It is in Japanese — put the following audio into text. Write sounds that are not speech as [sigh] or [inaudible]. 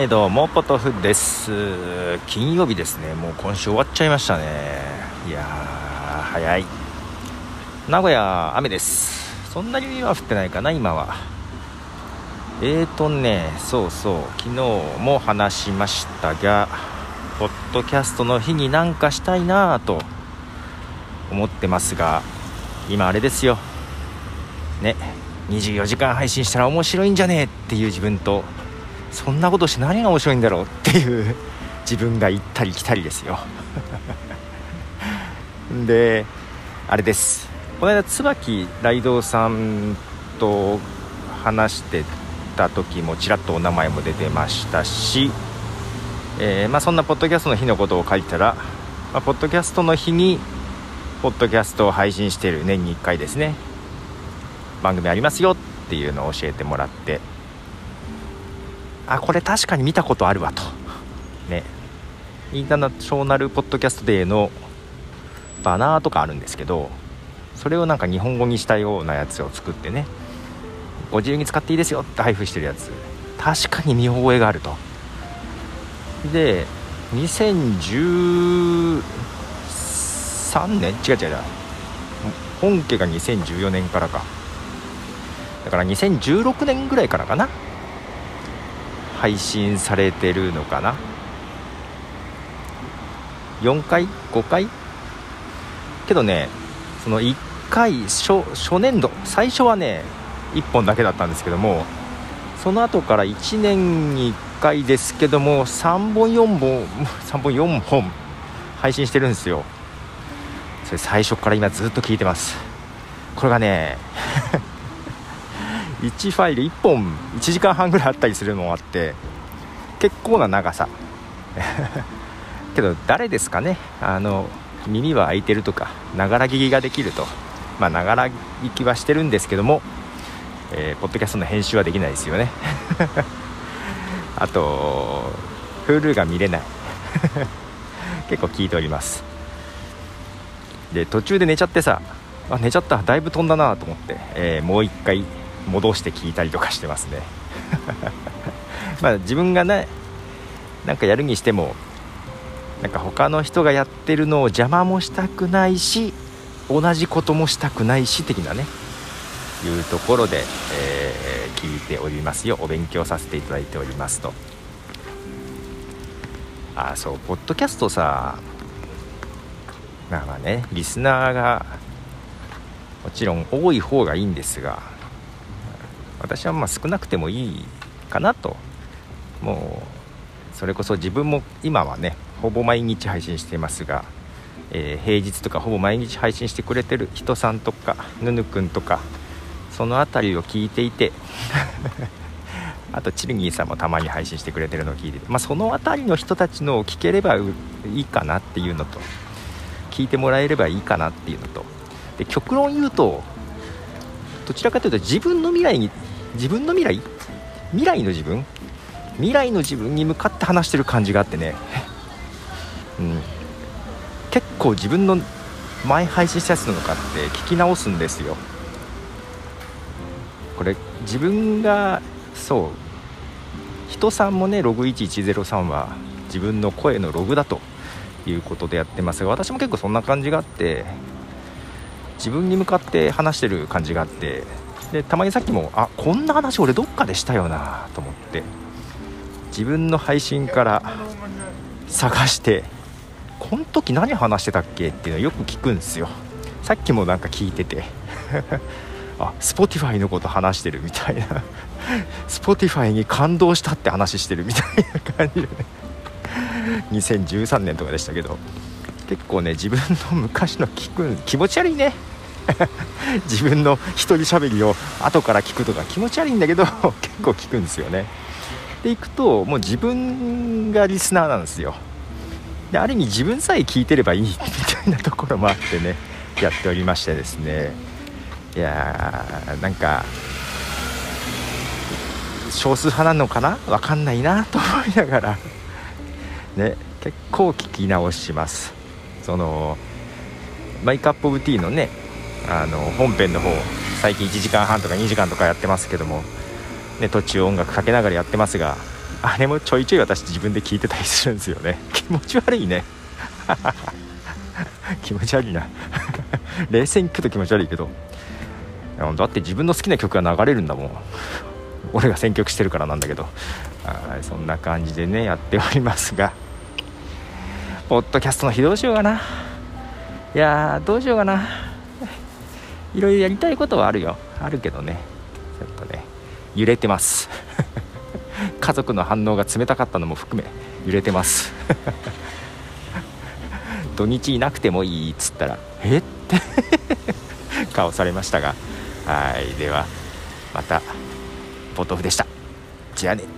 えー、どうもポトフです。金曜日ですね。もう今週終わっちゃいましたね。いやー早い。名古屋雨です。そんなには降ってないかな今は。えーとねそうそう。昨日も話しましたがポッドキャストの日になんかしたいなと思ってますが今あれですよ。ね24時間配信したら面白いんじゃねえっていう自分とそんなことして何が面白いんだろうっていう自分が行ったり来たりですよ。[laughs] であれです。この間椿雷道さんと話してた時もちらっとお名前も出てましたし、えー、まあ、そんなポッドキャストの日のことを書いたら、まあ、ポッドキャストの日にポッドキャストを配信している年に1回ですね番組ありますよっていうのを教えてもらってあこれ確かに見たことあるわと。ね。インターナショナルポッドキャストデーのバナーとかあるんですけどそれをなんか日本語にしたようなやつを作ってね。ご自由に使っていいですよって配布してるやつ。確かに見覚えがあると。で2013年違う違う違う。本家が2014年からか。だから2016年ぐらいからかな？配信されてるのかな？4回？5回？けどねその1回初初年度最初はね1本だけだったんですけどもその後から1年に1回ですけども3本4本 [laughs] 3本4本配信してるんですよ。それ最初から今ずっと聞いてます。これがね1ファイル1本1時間半ぐらいあったりするのもあって結構な長さ。[laughs] けど誰ですかね？あの耳は開いてるとかながら聞きができると。まあながら聞きはしてるんですけども、えー、ポッドキャストの編集はできないですよね。[laughs] あと Hulu が見れない。[laughs] 結構聞いております。で途中で寝ちゃってさあ寝ちゃった。だいぶ飛んだなと思って、えー、もう一回戻して聞いたりとかしてますね。[laughs] まあ自分がねなんかやるにしてもなんか他の人がやってるのを邪魔もしたくないし同じこともしたくないし的なねいうところで、えー、聞いておりますよ。お勉強させていただいておりますと。あそうポッドキャストさまあまあねリスナーがもちろん多い方がいいんですが私はまあ少なくてもいいかなと。もうそれこそ自分も今はねほぼ毎日配信していますが、えー、平日とかほぼ毎日配信してくれてる人さんとかぬぬくんとかその辺りを聞いていて [laughs] あとチルギーさんもたまに配信してくれてるのを聞いてて、まあ、その辺りの人たちのを聞ければいいかなっていうのと聞いてもらえればいいかなっていうのと。で極論言うとどちらかというと自分の未来に自分の未来？未来の自分？未来の自分に向かって話してる感じがあってね、[laughs] うん、結構自分の前配信したやつなのかって聞き直すんですよ。これ自分がそう。人さんもねログ1103は自分の声のログだということでやってますが私も結構そんな感じがあって自分に向かって話してる感じがあってでたまにさっきもあこんな話俺どっかでしたよなと思って自分の配信から探してこの時何話してたっけっていうのをよく聞くんですよ。さっきもなんか聞いてて [laughs] あ Spotify のこと話してるみたいな Spotify に感動したって話してるみたいな感じでね。2013年とかでしたけど結構ね自分の昔の聞く気持ち悪いね。[laughs] 自分の一人喋りを後から聞くとか気持ち悪いんだけど [laughs] 結構聞くんですよね。でいくともう自分がリスナーなんですよ。である意味自分さえ聞いてればいいみたいなところもあってね [laughs] やっておりましてですね。いやーなんか少数派なのかな？分かんないなと思いながら。ね結構聞き直します。そのマイカップオブティーのねあの本編の方最近1時間半とか2時間とかやってますけども、ね、途中音楽かけながらやってますがあれもちょいちょい私自分で聞いてたりするんですよね。[laughs] 気持ち悪いね。[laughs] 気持ち悪いな。[laughs] 冷静に聞くと気持ち悪いけど。だって自分の好きな曲が流れるんだもん。俺が選曲してるからなんだけど。そんな感じでねやっておりますが。ポッドキャストの日どうしようかな。いやどうしようかな。いろいろやりたいことはあるよ。あるけどね。ちょっとね。揺れてます。[laughs] 家族の反応が冷たかったのも含め揺れてます。[laughs] 土日いなくてもいいっつったらえ？って [laughs] 顔されましたが。はい。ではまたポトフでした。じゃあね。